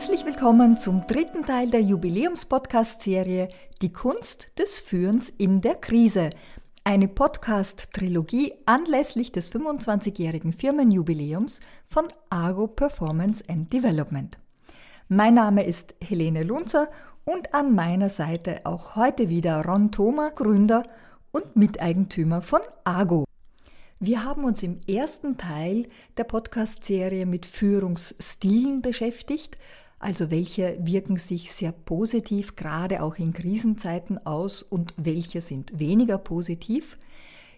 Herzlich willkommen zum dritten Teil der Jubiläums-Podcast-Serie Die Kunst des Führens in der Krise. Eine Podcast-Trilogie anlässlich des 25-jährigen Firmenjubiläums von Argo Performance and Development. Mein Name ist Helene Lunzer und an meiner Seite auch heute wieder Ron Thoma, Gründer und Miteigentümer von Argo. Wir haben uns im ersten Teil der Podcast-Serie mit Führungsstilen beschäftigt, also welche wirken sich sehr positiv, gerade auch in Krisenzeiten aus und welche sind weniger positiv.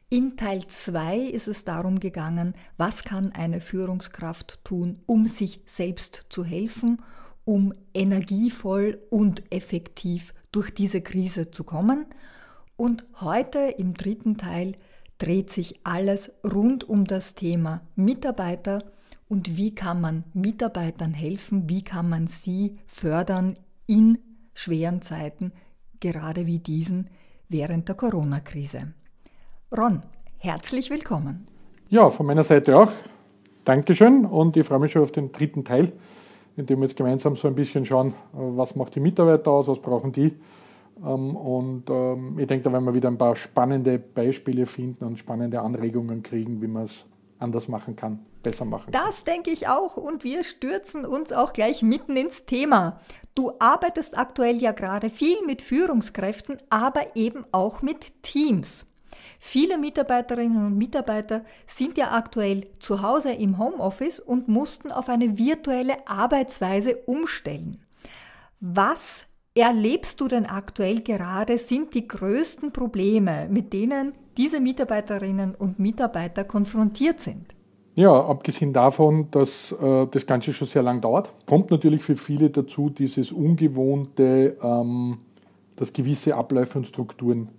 In Teil 2 ist es darum gegangen, was kann eine Führungskraft tun, um sich selbst zu helfen, um energievoll und effektiv durch diese Krise zu kommen. Und heute im dritten Teil dreht sich alles rund um das Thema Mitarbeiter und wie kann man Mitarbeitern helfen, wie kann man sie fördern in schweren Zeiten, gerade wie diesen während der Corona-Krise. Ron, herzlich willkommen. Ja, von meiner Seite auch. Dankeschön und ich freue mich schon auf den dritten Teil, in dem wir jetzt gemeinsam so ein bisschen schauen, was macht die Mitarbeiter aus, was brauchen die ähm, und ähm, ich denke, da werden wir wieder ein paar spannende Beispiele finden und spannende Anregungen kriegen, wie man es anders machen kann, besser machen kann. Das denke ich auch und wir stürzen uns auch gleich mitten ins Thema. Du arbeitest aktuell ja gerade viel mit Führungskräften, aber eben auch mit Teams. Viele Mitarbeiterinnen und Mitarbeiter sind ja aktuell zu Hause im Homeoffice und mussten auf eine virtuelle Arbeitsweise umstellen. Was erlebst du denn aktuell gerade, sind die größten Probleme, mit denen diese Mitarbeiterinnen und Mitarbeiter konfrontiert sind? Ja, abgesehen davon, dass äh, das Ganze schon sehr lang dauert, kommt natürlich für viele dazu dieses ungewohnte, ähm, dass gewisse Abläufe und Strukturen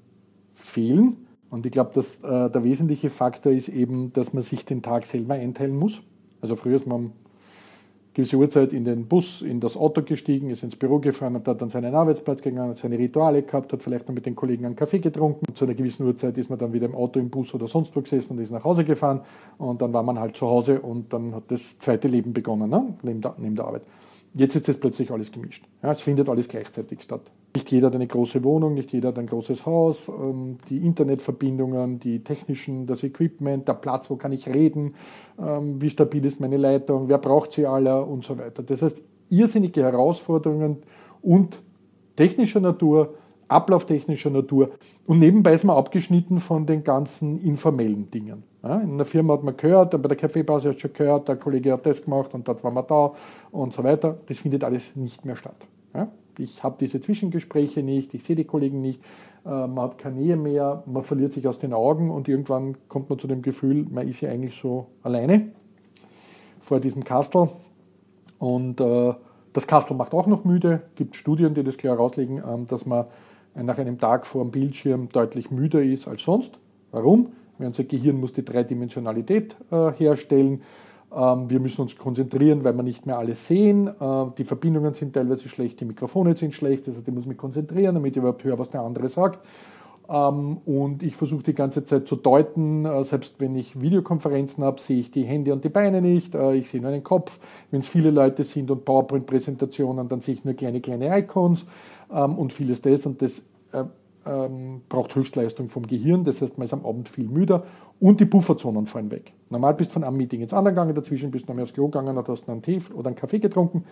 fehlen. Und ich glaube, dass äh, der wesentliche Faktor ist eben, dass man sich den Tag selber einteilen muss. Also früher ist man gewisse Uhrzeit in den Bus, in das Auto gestiegen, ist ins Büro gefahren, hat dann seinen Arbeitsplatz gegangen, hat seine Rituale gehabt, hat vielleicht noch mit den Kollegen einen Kaffee getrunken. Zu einer gewissen Uhrzeit ist man dann wieder im Auto, im Bus oder sonst wo gesessen und ist nach Hause gefahren. Und dann war man halt zu Hause und dann hat das zweite Leben begonnen, ne? neben, der, neben der Arbeit. Jetzt ist das plötzlich alles gemischt. Ja, es findet alles gleichzeitig statt. Nicht jeder hat eine große Wohnung, nicht jeder hat ein großes Haus. Ähm, die Internetverbindungen, die technischen, das Equipment, der Platz, wo kann ich reden, ähm, wie stabil ist meine Leitung, wer braucht sie alle und so weiter. Das heißt, irrsinnige Herausforderungen und technischer Natur, ablauftechnischer Natur. Und nebenbei ist man abgeschnitten von den ganzen informellen Dingen. In einer Firma hat man gehört, bei der Kaffeepause hat schon gehört, der Kollege hat das gemacht und dort waren wir da und so weiter. Das findet alles nicht mehr statt. Ich habe diese Zwischengespräche nicht, ich sehe die Kollegen nicht, äh, man hat keine Nähe mehr, man verliert sich aus den Augen und irgendwann kommt man zu dem Gefühl, man ist ja eigentlich so alleine vor diesem Kastel. Und äh, das Kastel macht auch noch müde. Es gibt Studien, die das klar herauslegen, äh, dass man nach einem Tag vor dem Bildschirm deutlich müder ist als sonst. Warum? Weil unser Gehirn muss die Dreidimensionalität äh, herstellen. Ähm, wir müssen uns konzentrieren, weil wir nicht mehr alles sehen. Äh, die Verbindungen sind teilweise schlecht, die Mikrofone sind schlecht. Das heißt, ich muss mich konzentrieren, damit ich überhaupt höre, was der andere sagt. Ähm, und ich versuche die ganze Zeit zu deuten, äh, selbst wenn ich Videokonferenzen habe, sehe ich die Hände und die Beine nicht, äh, ich sehe nur den Kopf. Wenn es viele Leute sind und PowerPoint-Präsentationen, dann sehe ich nur kleine, kleine Icons ähm, und vieles das. Und das äh, ähm, braucht Höchstleistung vom Gehirn, das heißt, man ist am Abend viel müder und die Pufferzonen fallen weg. Normal bist du von einem Meeting ins andere gegangen, dazwischen bist du noch mehr aufs Klo gegangen oder hast einen Tee oder einen Kaffee getrunken.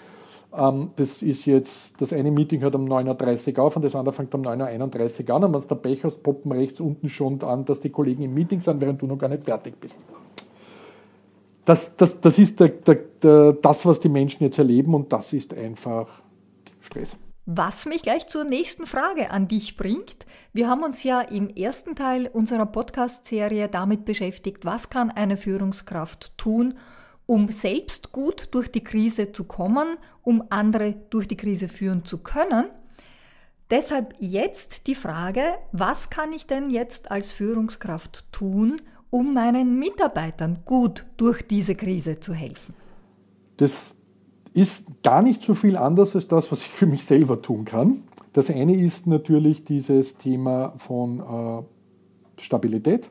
Ähm, das ist jetzt, das eine Meeting hört um 9.30 Uhr auf und das andere fängt um 9.31 Uhr an und wenn du Pech hast, poppen rechts unten schon an, dass die Kollegen im Meeting sind, während du noch gar nicht fertig bist. Das, das, das ist der, der, der, das, was die Menschen jetzt erleben und das ist einfach Stress. Was mich gleich zur nächsten Frage an dich bringt. Wir haben uns ja im ersten Teil unserer Podcast-Serie damit beschäftigt, was kann eine Führungskraft tun, um selbst gut durch die Krise zu kommen, um andere durch die Krise führen zu können. Deshalb jetzt die Frage, was kann ich denn jetzt als Führungskraft tun, um meinen Mitarbeitern gut durch diese Krise zu helfen? Das ist gar nicht so viel anders als das, was ich für mich selber tun kann. Das eine ist natürlich dieses Thema von äh, Stabilität.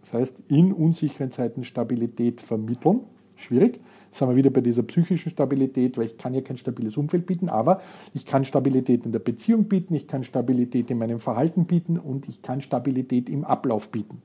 Das heißt, in unsicheren Zeiten Stabilität vermitteln. Schwierig. Jetzt sind wir wieder bei dieser psychischen Stabilität, weil ich kann ja kein stabiles Umfeld bieten, aber ich kann Stabilität in der Beziehung bieten, ich kann Stabilität in meinem Verhalten bieten und ich kann Stabilität im Ablauf bieten.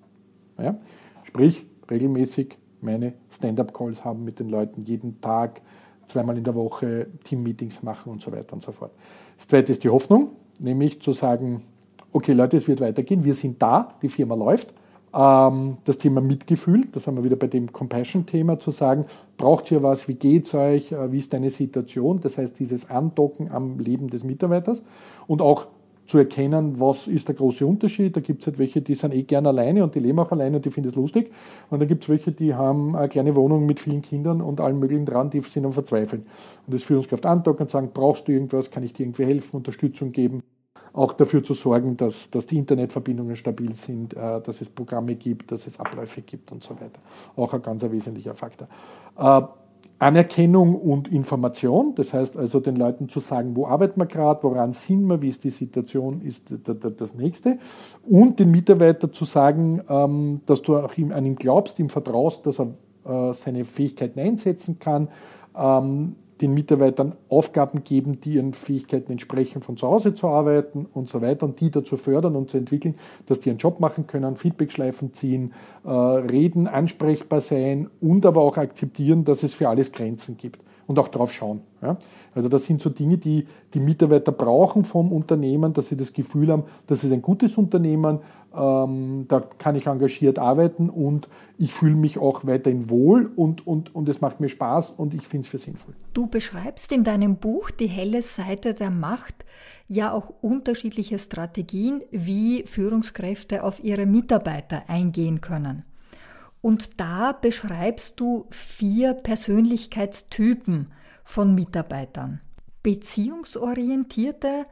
Ja? Sprich, regelmäßig meine Stand-up-Calls haben mit den Leuten, jeden Tag, zweimal in der Woche Team-Meetings machen und so weiter und so fort. Das zweite ist die Hoffnung, nämlich zu sagen, okay Leute, es wird weitergehen, wir sind da, die Firma läuft. Ähm, das Thema Mitgefühl, da sind wir wieder bei dem Compassion-Thema, zu sagen, braucht ihr was, wie geht es euch, äh, wie ist deine Situation? Das heißt, dieses Andocken am Leben des Mitarbeiters und auch zu erkennen, was ist der große Unterschied. Da gibt es halt welche, die sind eh gern alleine und die leben auch alleine und die finden es lustig. Und dann gibt es welche, die haben eine kleine Wohnung mit vielen Kindern und allen möglichen dran, die sind am Verzweifeln. Und das Führungskraft andocken und sagen, brauchst du irgendwas, kann ich dir irgendwie helfen, Unterstützung geben. Auch dafür zu sorgen, dass, dass die Internetverbindungen stabil sind, äh, dass es Programme gibt, dass es Abläufe gibt und so weiter. Auch ein ganz wesentlicher Faktor. Anerkennung und Information, das heißt also den Leuten zu sagen, wo arbeiten wir gerade, woran sind wir, wie ist die Situation, ist das nächste. Und den Mitarbeiter zu sagen, ähm, dass du auch an ihm glaubst, ihm vertraust, dass er äh, seine Fähigkeiten einsetzen kann, ähm, den Mitarbeitern Aufgaben geben, die ihren Fähigkeiten entsprechen, von zu Hause zu arbeiten und so weiter und die dazu fördern und zu entwickeln, dass die ihren Job machen können, Feedbackschleifen ziehen, äh, reden, ansprechbar sein und aber auch akzeptieren, dass es für alles Grenzen gibt und auch drauf schauen. Ja? Also das sind so Dinge, die die Mitarbeiter brauchen vom Unternehmen, dass sie das Gefühl haben, das ist ein gutes Unternehmen, ähm, da kann ich engagiert arbeiten und ich fühle mich auch weiterhin wohl und, und, und es macht mir Spaß und ich finde es für sinnvoll. Du beschreibst in deinem Buch Die helle Seite der Macht ja auch unterschiedliche Strategien, wie Führungskräfte auf ihre Mitarbeiter eingehen können. Und da beschreibst du vier Persönlichkeitstypen von Mitarbeitern. Beziehungsorientierte,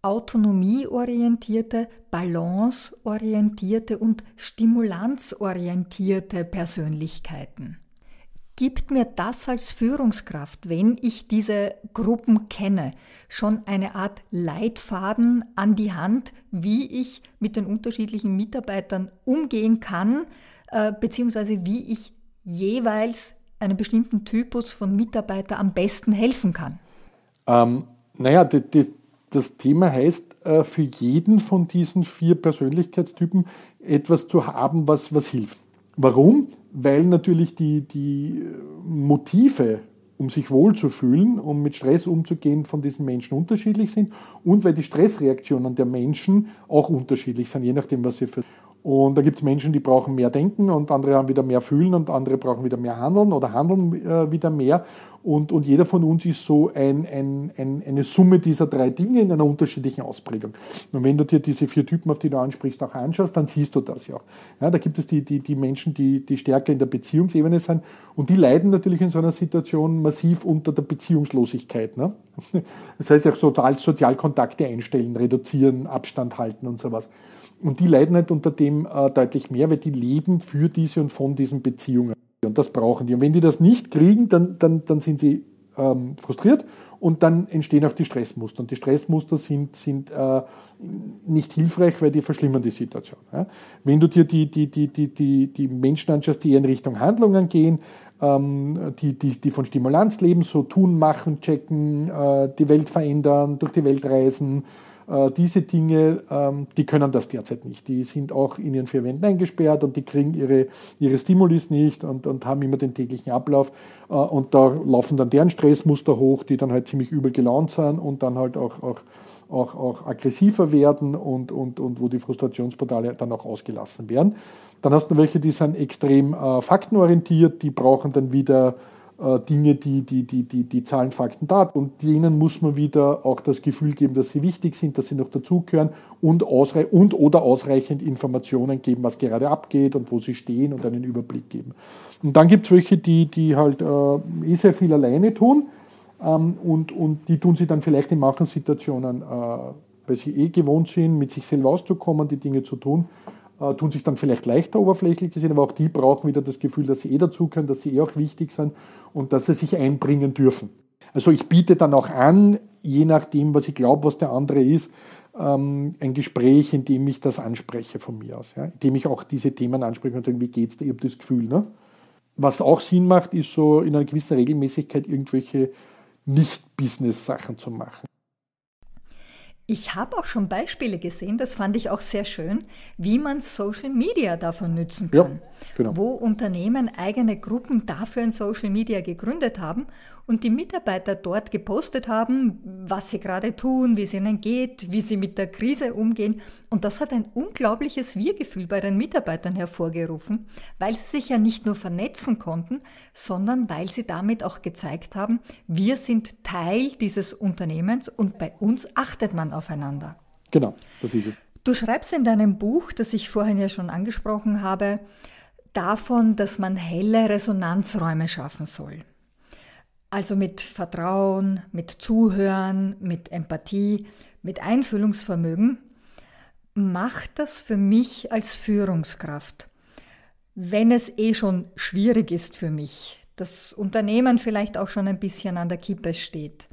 autonomieorientierte, balanceorientierte und stimulanzorientierte Persönlichkeiten. Gibt mir das als Führungskraft, wenn ich diese Gruppen kenne, schon eine Art Leitfaden an die Hand, wie ich mit den unterschiedlichen Mitarbeitern umgehen kann, äh, beziehungsweise wie ich jeweils einem bestimmten Typus von Mitarbeiter am besten helfen kann? Ähm, naja, die, die, das Thema heißt, äh, für jeden von diesen vier Persönlichkeitstypen etwas zu haben, was, was hilft. Warum? Weil natürlich die, die Motive, um sich wohlzufühlen, um mit Stress umzugehen, von diesen Menschen unterschiedlich sind und weil die Stressreaktionen der Menschen auch unterschiedlich sind, je nachdem, was sie für. Und da gibt es Menschen, die brauchen mehr Denken und andere haben wieder mehr Fühlen und andere brauchen wieder mehr Handeln oder handeln äh, wieder mehr. Und, und jeder von uns ist so ein, ein, ein, eine Summe dieser drei Dinge in einer unterschiedlichen Ausprägung. Und wenn du dir diese vier Typen, auf die du ansprichst, auch anschaust, dann siehst du das ja auch. Ja, da gibt es die, die, die Menschen, die, die stärker in der Beziehungsebene sind und die leiden natürlich in so einer Situation massiv unter der Beziehungslosigkeit. Ne? Das heißt auch sozial, Sozialkontakte einstellen, reduzieren, Abstand halten und sowas. Und die leiden halt unter dem äh, deutlich mehr, weil die leben für diese und von diesen Beziehungen. Und das brauchen die. Und wenn die das nicht kriegen, dann, dann, dann sind sie ähm, frustriert und dann entstehen auch die Stressmuster. Und die Stressmuster sind, sind äh, nicht hilfreich, weil die verschlimmern die Situation. Ja? Wenn du dir die, die, die, die, die, die Menschen anschaust, die eher in Richtung Handlungen gehen, ähm, die, die, die von Stimulanz leben, so tun, machen, checken, äh, die Welt verändern, durch die Welt reisen, diese Dinge, ähm, die können das derzeit nicht. Die sind auch in ihren vier Wänden eingesperrt und die kriegen ihre, ihre Stimulis nicht und, und haben immer den täglichen Ablauf. Äh, und da laufen dann deren Stressmuster hoch, die dann halt ziemlich übel gelaunt sind und dann halt auch, auch, auch, auch aggressiver werden und, und, und wo die Frustrationsportale dann auch ausgelassen werden. Dann hast du welche, die sind extrem äh, faktenorientiert, die brauchen dann wieder äh, Dinge, die, die, die, die, die Zahlen, Fakten, Daten. Und denen muss man wieder auch das Gefühl geben, dass sie wichtig sind, dass sie noch dazugehören und, ausrei und oder ausreichend Informationen geben, was gerade abgeht und wo sie stehen und einen Überblick geben. Und dann gibt es welche, die, die halt äh, eh sehr viel alleine tun ähm, und, und die tun sie dann vielleicht in manchen Situationen, äh, weil sie eh gewohnt sind, mit sich selber auszukommen, die Dinge zu tun äh, tun sich dann vielleicht leichter oberflächlich gesehen, aber auch die brauchen wieder das Gefühl, dass sie eh dazu können, dass sie eh auch wichtig sind und dass sie sich einbringen dürfen. Also ich biete dann auch an, je nachdem, was ich glaube, was der andere ist, ähm, ein Gespräch, in dem ich das anspreche von mir aus, ja? in dem ich auch diese Themen anspreche und sage, wie geht's dir? Ich habe das Gefühl. Ne? Was auch Sinn macht, ist so in einer gewissen Regelmäßigkeit irgendwelche Nicht-Business-Sachen zu machen. Ich habe auch schon Beispiele gesehen, das fand ich auch sehr schön, wie man Social Media davon nützen kann. Ja, genau. Wo Unternehmen eigene Gruppen dafür in Social Media gegründet haben und die Mitarbeiter dort gepostet haben, was sie gerade tun, wie es ihnen geht, wie sie mit der Krise umgehen. Und das hat ein unglaubliches Wir-Gefühl bei den Mitarbeitern hervorgerufen, weil sie sich ja nicht nur vernetzen konnten, sondern weil sie damit auch gezeigt haben, wir sind Teil dieses Unternehmens und bei uns achtet man aufeinander. Genau, das ist es. Du schreibst in deinem Buch, das ich vorhin ja schon angesprochen habe, davon, dass man helle Resonanzräume schaffen soll. Also mit Vertrauen, mit Zuhören, mit Empathie, mit Einfühlungsvermögen, macht das für mich als Führungskraft. Wenn es eh schon schwierig ist für mich, das Unternehmen vielleicht auch schon ein bisschen an der Kippe steht,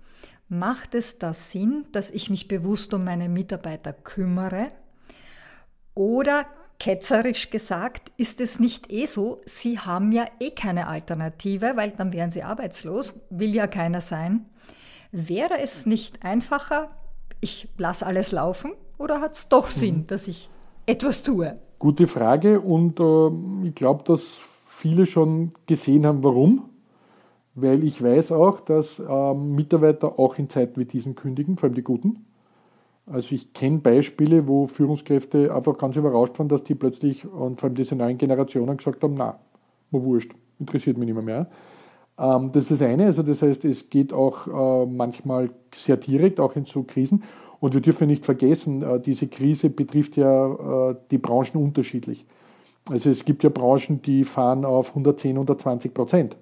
macht es da Sinn, dass ich mich bewusst um meine Mitarbeiter kümmere? Oder ketzerisch gesagt, ist es nicht eh so, sie haben ja eh keine Alternative, weil dann wären sie arbeitslos, will ja keiner sein. Wäre es nicht einfacher, ich lasse alles laufen oder hat es doch mhm. Sinn, dass ich etwas tue? Gute Frage und äh, ich glaube, dass viele schon gesehen haben, warum. Weil ich weiß auch, dass äh, Mitarbeiter auch in Zeiten wie diesen kündigen, vor allem die guten. Also ich kenne Beispiele, wo Führungskräfte einfach ganz überrascht waren, dass die plötzlich und vor allem diese neuen Generationen gesagt haben, na, mir wurscht, interessiert mich nicht mehr. Ähm, das ist das eine, also das heißt, es geht auch äh, manchmal sehr direkt, auch in so Krisen. Und wir dürfen nicht vergessen, äh, diese Krise betrifft ja äh, die Branchen unterschiedlich. Also es gibt ja Branchen, die fahren auf 110, 120 Prozent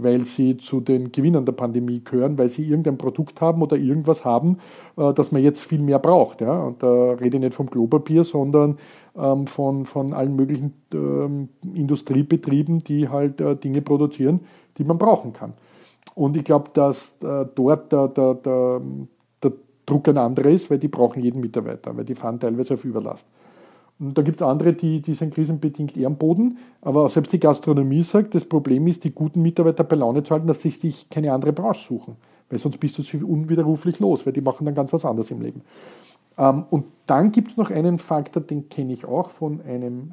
weil sie zu den Gewinnern der Pandemie gehören, weil sie irgendein Produkt haben oder irgendwas haben, äh, das man jetzt viel mehr braucht. Ja? Und da rede ich nicht vom Klopapier, sondern ähm, von, von allen möglichen ähm, Industriebetrieben, die halt äh, Dinge produzieren, die man brauchen kann. Und ich glaube, dass äh, dort der, der, der, der Druck ein anderer ist, weil die brauchen jeden Mitarbeiter, weil die fahren teilweise auf Überlast. Und da gibt es andere, die, die sind krisenbedingt eher am Boden. Aber selbst die Gastronomie sagt, das Problem ist, die guten Mitarbeiter bei Laune zu halten, dass sie sich keine andere Branche suchen. Weil sonst bist du sie unwiderruflich los, weil die machen dann ganz was anderes im Leben. Ähm, und dann gibt es noch einen Faktor, den kenne ich auch von einem,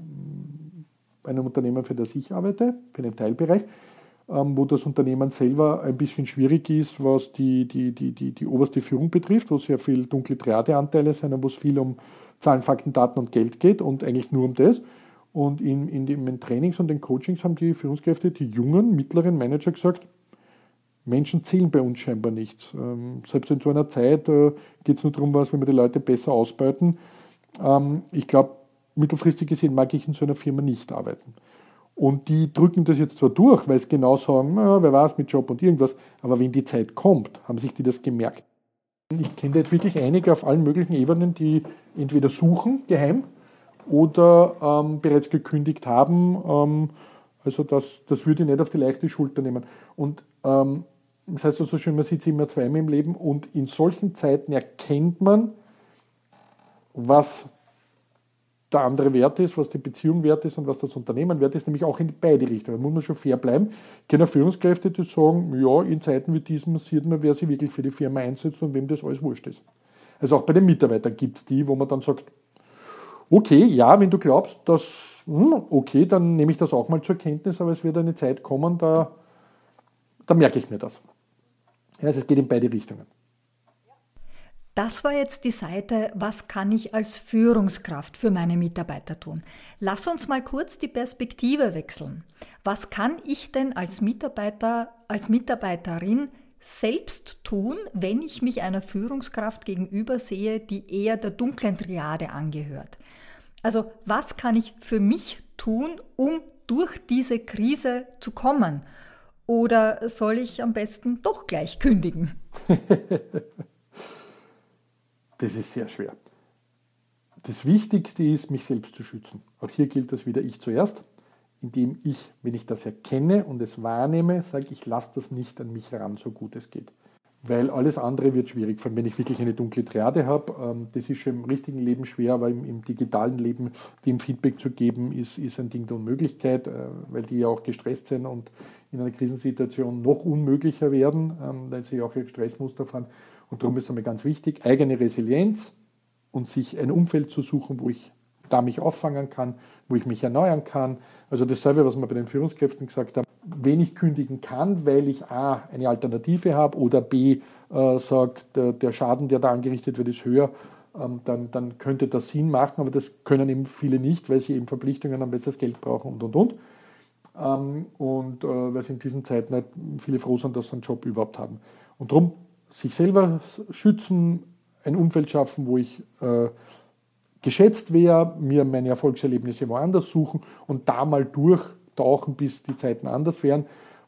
einem Unternehmen, für das ich arbeite, für einen Teilbereich, ähm, wo das Unternehmen selber ein bisschen schwierig ist, was die, die, die, die, die oberste Führung betrifft, wo sehr viel dunkle Triadeanteile sind und wo es viel um Zahlen, Fakten, Daten und Geld geht und eigentlich nur um das. Und in, in den Trainings und den Coachings haben die Führungskräfte, die jungen, mittleren Manager gesagt, Menschen zählen bei uns scheinbar nicht. Ähm, selbst in so einer Zeit äh, geht es nur darum, was, wenn wir die Leute besser ausbeuten. Ähm, ich glaube, mittelfristig gesehen mag ich in so einer Firma nicht arbeiten. Und die drücken das jetzt zwar durch, weil sie genau sagen, na, wer weiß mit Job und irgendwas, aber wenn die Zeit kommt, haben sich die das gemerkt. Ich kenne jetzt wirklich einige auf allen möglichen Ebenen, die entweder suchen geheim oder ähm, bereits gekündigt haben. Ähm, also das, das würde ich nicht auf die leichte Schulter nehmen. Und ähm, das heißt so schön, man sieht sie immer zweimal im Leben und in solchen Zeiten erkennt man, was der andere Wert ist, was die Beziehung wert ist und was das Unternehmen wert ist, nämlich auch in beide Richtungen. Da muss man schon fair bleiben. Ich kenne Führungskräfte, die sagen, ja, in Zeiten wie diesen sieht man, wer sich wirklich für die Firma einsetzt und wem das alles wurscht ist. Also auch bei den Mitarbeitern gibt es die, wo man dann sagt, okay, ja, wenn du glaubst, dass, hm, okay, dann nehme ich das auch mal zur Kenntnis, aber es wird eine Zeit kommen, da, da merke ich mir das. Also es geht in beide Richtungen. Das war jetzt die Seite, was kann ich als Führungskraft für meine Mitarbeiter tun? Lass uns mal kurz die Perspektive wechseln. Was kann ich denn als Mitarbeiter, als Mitarbeiterin selbst tun, wenn ich mich einer Führungskraft gegenüber sehe, die eher der dunklen Triade angehört? Also was kann ich für mich tun, um durch diese Krise zu kommen? Oder soll ich am besten doch gleich kündigen? Das ist sehr schwer. Das Wichtigste ist, mich selbst zu schützen. Auch hier gilt das wieder ich zuerst, indem ich, wenn ich das erkenne und es wahrnehme, sage, ich lasse das nicht an mich heran, so gut es geht. weil alles andere wird schwierig. Vor allem, wenn ich wirklich eine dunkle Triade habe, ähm, das ist schon im richtigen Leben schwer, aber im, im, digitalen Leben dem Feedback zu geben, ist, ist ein Ding der Unmöglichkeit, äh, weil die ja auch gestresst sind und in einer Krisensituation noch unmöglicher werden, ähm, weil sie auch ihr Stressmuster fahren. Und darum ist es einmal ganz wichtig, eigene Resilienz und sich ein Umfeld zu suchen, wo ich da mich auffangen kann, wo ich mich erneuern kann. Also dasselbe, was wir bei den Führungskräften gesagt haben, wenig kündigen kann, weil ich A, eine Alternative habe oder B, äh, sagt, der, der, Schaden, der da angerichtet wird, ist höher, ähm, dann, dann könnte das Sinn machen, aber das können eben viele nicht, weil sie eben Verpflichtungen haben, weil sie das Geld brauchen und und und. Ähm, und äh, weil sie in diesen Zeiten halt viele froh sind, dass sie einen Job überhaupt haben. Und darum sich selber schützen, ein Umfeld schaffen, wo ich äh, geschätzt wäre, mir meine Erfolgserlebnisse woanders suchen und da mal durchtauchen, bis die Zeiten anders wären.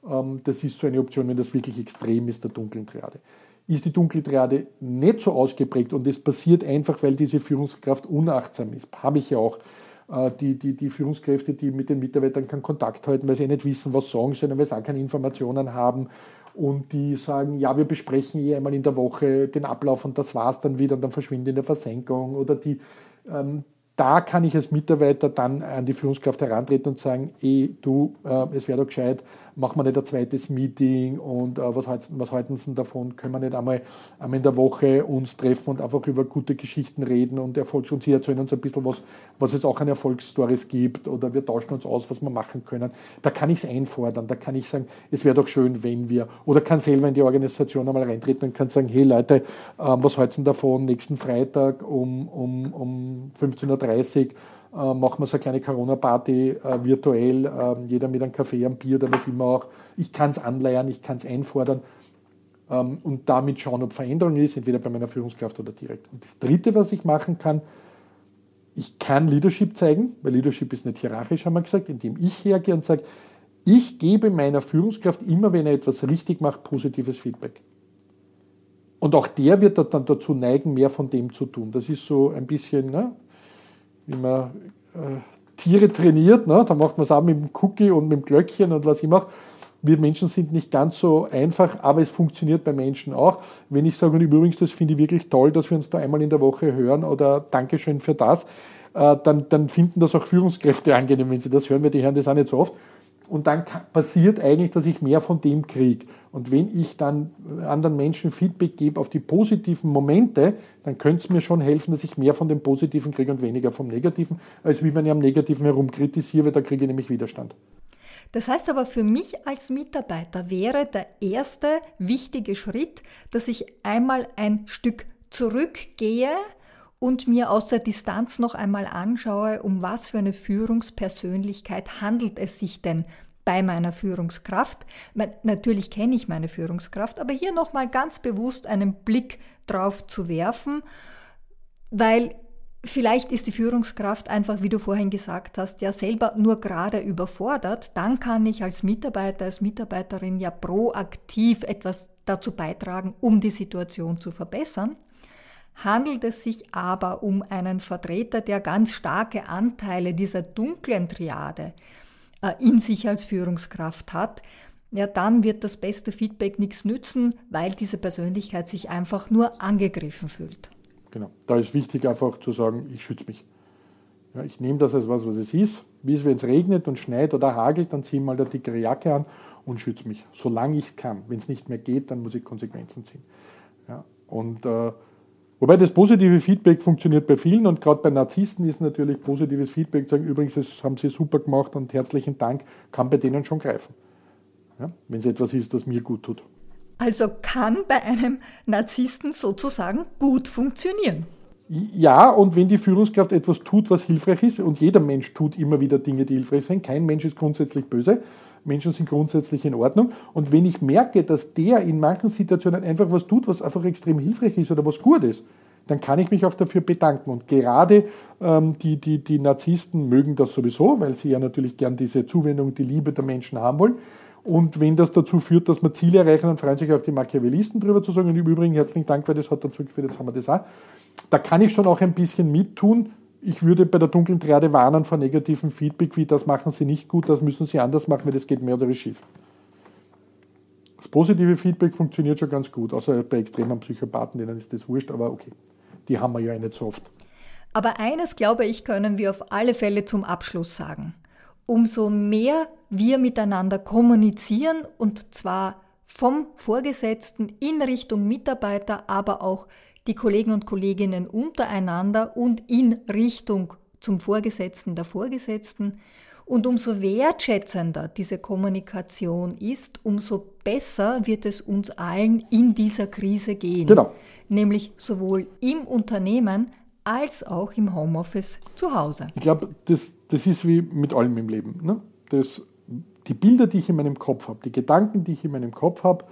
Ähm, das ist so eine Option, wenn das wirklich extrem ist, der dunklen Triade. Ist die dunkle Triade nicht so ausgeprägt und es passiert einfach, weil diese Führungskraft unachtsam ist, habe ich ja auch. Äh, die, die, die Führungskräfte, die mit den Mitarbeitern keinen Kontakt halten, weil sie nicht wissen, was sagen sollen, weil sie auch keine Informationen haben und die sagen, ja, wir besprechen eh einmal in der Woche den Ablauf und das war's dann wieder und dann verschwindet in der Versenkung oder die da kann ich als Mitarbeiter dann an die Führungskraft herantreten und sagen, eh, du, äh, es wäre doch gescheit, machen wir nicht ein zweites Meeting und äh, was, was halten Sie davon? Können wir nicht einmal, einmal in der Woche uns treffen und einfach über gute Geschichten reden und Erfolgs und Sie erzählen uns ein bisschen was, was es auch an Erfolgsstories gibt oder wir tauschen uns aus, was wir machen können. Da kann ich es einfordern, da kann ich sagen, es wäre doch schön, wenn wir, oder kann selber in die Organisation einmal reintreten und kann sagen, hey Leute, äh, was halten Sie davon, nächsten Freitag um, um, um 15.30 Uhr machen wir so eine kleine Corona-Party äh, virtuell, äh, jeder mit einem Kaffee, einem Bier oder was immer auch. Ich kann es anleiern, ich kann es einfordern ähm, und damit schauen, ob Veränderung ist, entweder bei meiner Führungskraft oder direkt. Und das Dritte, was ich machen kann, ich kann Leadership zeigen, weil Leadership ist nicht hierarchisch, haben wir gesagt, indem ich hergehe und sage, ich gebe meiner Führungskraft immer, wenn er etwas richtig macht, positives Feedback. Und auch der wird dann dazu neigen, mehr von dem zu tun. Das ist so ein bisschen, ne, wie man äh, Tiere trainiert, ne? da macht man es auch mit dem Cookie und mit dem Glöckchen und was ich mache. Wir Menschen sind nicht ganz so einfach, aber es funktioniert bei Menschen auch. Wenn ich sage, und übrigens, das finde ich wirklich toll, dass wir uns da einmal in der Woche hören oder Dankeschön für das, äh, dann, dann finden das auch Führungskräfte angenehm, wenn sie das hören, weil die hören das auch nicht so oft. Und dann passiert eigentlich, dass ich mehr von dem kriege. Und wenn ich dann anderen Menschen Feedback gebe auf die positiven Momente, dann könnte es mir schon helfen, dass ich mehr von dem Positiven kriege und weniger vom Negativen, als wie wenn ich am Negativen herum kritisiere, da kriege ich nämlich Widerstand. Das heißt aber für mich als Mitarbeiter wäre der erste wichtige Schritt, dass ich einmal ein Stück zurückgehe und mir aus der Distanz noch einmal anschaue, um was für eine Führungspersönlichkeit handelt es sich denn bei meiner Führungskraft. Natürlich kenne ich meine Führungskraft, aber hier nochmal ganz bewusst einen Blick drauf zu werfen, weil vielleicht ist die Führungskraft einfach, wie du vorhin gesagt hast, ja selber nur gerade überfordert. Dann kann ich als Mitarbeiter, als Mitarbeiterin ja proaktiv etwas dazu beitragen, um die Situation zu verbessern. Handelt es sich aber um einen Vertreter, der ganz starke Anteile dieser dunklen Triade, äh, in sich als Führungskraft hat, ja, dann wird das beste Feedback nichts nützen, weil diese Persönlichkeit sich einfach nur angegriffen fühlt. Genau. Da ist wichtig einfach zu sagen, ich schütze mich. Ja, ich nehme das als was, was es ist. Wie es, wenn es regnet und schneit oder hagelt, dann ziehe ich mal eine dickere Jacke an und schütze mich, solange ich kann. Wenn es nicht mehr geht, dann muss ich Konsequenzen ziehen. Ja, und äh, Wobei das positive Feedback funktioniert bei vielen und gerade bei Narzissten ist natürlich positives Feedback, sagen übrigens, das haben sie super gemacht und herzlichen Dank, kann bei denen schon greifen. Ja, Wenn es etwas ist, das mir gut tut. Also kann bei einem Narzissten sozusagen gut funktionieren. Ja, und wenn die Führungskraft etwas tut, was hilfreich ist, und jeder Mensch tut immer wieder Dinge, die hilfreich sind, kein Mensch ist grundsätzlich böse, Menschen sind grundsätzlich in Ordnung. Und wenn ich merke, dass der in manchen Situationen einfach was tut, was einfach extrem hilfreich ist oder was gut ist, dann kann ich mich auch dafür bedanken. Und gerade ähm, die, die, die Narzissten mögen das sowieso, weil sie ja natürlich gern diese Zuwendung, die Liebe der Menschen haben wollen. Und wenn das dazu führt, dass wir Ziele erreichen, dann freuen sich auch die Machiavellisten darüber zu sagen. Und im Übrigen herzlichen Dank, weil das hat dazu geführt, jetzt haben wir das auch. Da kann ich schon auch ein bisschen mittun, ich würde bei der dunklen Triade warnen vor negativem Feedback, wie das machen Sie nicht gut, das müssen Sie anders machen, weil das geht mehr oder schief. Das positive Feedback funktioniert schon ganz gut, außer bei extremen Psychopathen, denen ist das wurscht, aber okay, die haben wir ja nicht so oft. Aber eines, glaube ich, können wir auf alle Fälle zum Abschluss sagen. Umso mehr wir miteinander kommunizieren, und zwar vom Vorgesetzten in Richtung Mitarbeiter, aber auch die Kollegen und Kolleginnen untereinander und in Richtung zum Vorgesetzten der Vorgesetzten. Und umso wertschätzender diese Kommunikation ist, umso besser wird es uns allen in dieser Krise gehen. Genau. Nämlich sowohl im Unternehmen als auch im Homeoffice zu Hause. Ich glaube, das, das ist wie mit allem im Leben. Ne? Das, die Bilder, die ich in meinem Kopf habe, die Gedanken, die ich in meinem Kopf habe,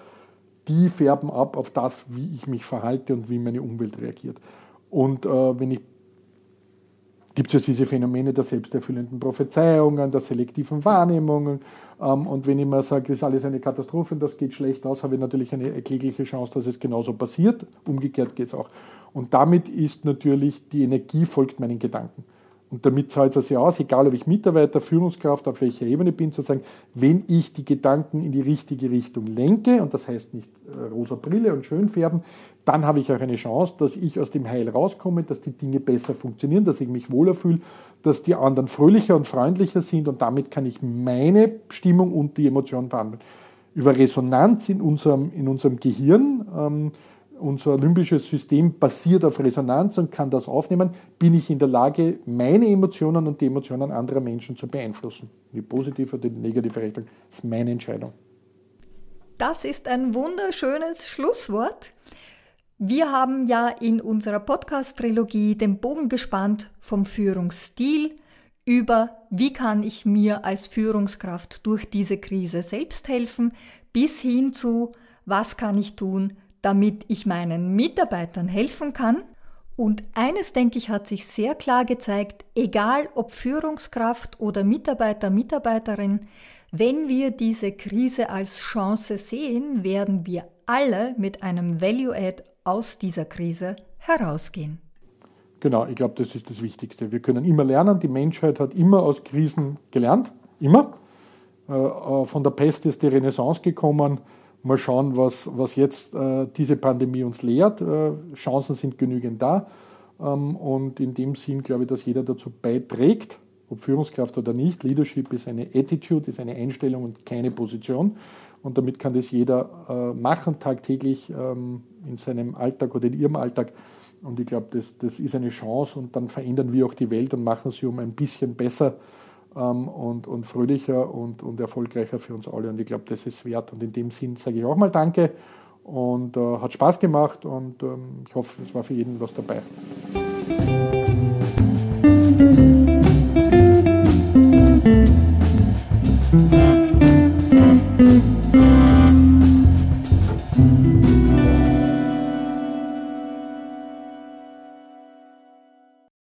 die färben ab auf das, wie ich mich verhalte und wie meine Umwelt reagiert. Und äh, wenn ich gibt es ja diese Phänomene der selbsterfüllenden Prophezeiungen, der selektiven Wahrnehmungen. Ähm, und wenn ich mir sage, das ist alles eine Katastrophe und das geht schlecht aus, habe ich natürlich eine klägliche Chance, dass es genauso passiert. Umgekehrt geht es auch. Und damit ist natürlich die Energie folgt meinen Gedanken. Und damit zahlt es sich aus, egal ob ich Mitarbeiter, Führungskraft, auf welcher Ebene bin, zu sagen, wenn ich die Gedanken in die richtige Richtung lenke, und das heißt nicht äh, rosa Brille und schön färben, dann habe ich auch eine Chance, dass ich aus dem Heil rauskomme, dass die Dinge besser funktionieren, dass ich mich wohler fühle, dass die anderen fröhlicher und freundlicher sind und damit kann ich meine Stimmung und die Emotionen verhandeln. Über Resonanz in unserem, in unserem Gehirn, ähm, unser limbisches System basiert auf Resonanz und kann das aufnehmen, bin ich in der Lage, meine Emotionen und die Emotionen anderer Menschen zu beeinflussen. Die positive oder die negative Richtung ist meine Entscheidung. Das ist ein wunderschönes Schlusswort. Wir haben ja in unserer Podcast-Trilogie den Bogen gespannt vom Führungsstil über, wie kann ich mir als Führungskraft durch diese Krise selbst helfen, bis hin zu, was kann ich tun, damit ich meinen Mitarbeitern helfen kann. Und eines, denke ich, hat sich sehr klar gezeigt, egal ob Führungskraft oder Mitarbeiter, Mitarbeiterin, wenn wir diese Krise als Chance sehen, werden wir alle mit einem Value-Add aus dieser Krise herausgehen. Genau, ich glaube, das ist das Wichtigste. Wir können immer lernen. Die Menschheit hat immer aus Krisen gelernt. Immer. Äh, äh, von der Pest ist die Renaissance gekommen. Mal schauen, was, was jetzt äh, diese Pandemie uns lehrt. Chancen sind genügend da. Ähm, und in dem Sinn glaube ich, dass jeder dazu beiträgt, ob Führungskraft oder nicht. Leadership ist eine Attitude, ist eine Einstellung und keine Position. Und damit kann das jeder machen, tagtäglich ähm, in seinem Alltag oder in ihrem Alltag. Und ich glaube, das, das ist eine Chance und dann verändern wir auch die Welt und machen sie um ein bisschen besser und, und fröhlicher und, und erfolgreicher für uns alle. Und ich glaube, das ist wert. Und in dem Sinn sage ich auch mal Danke und äh, hat Spaß gemacht und ähm, ich hoffe, es war für jeden was dabei.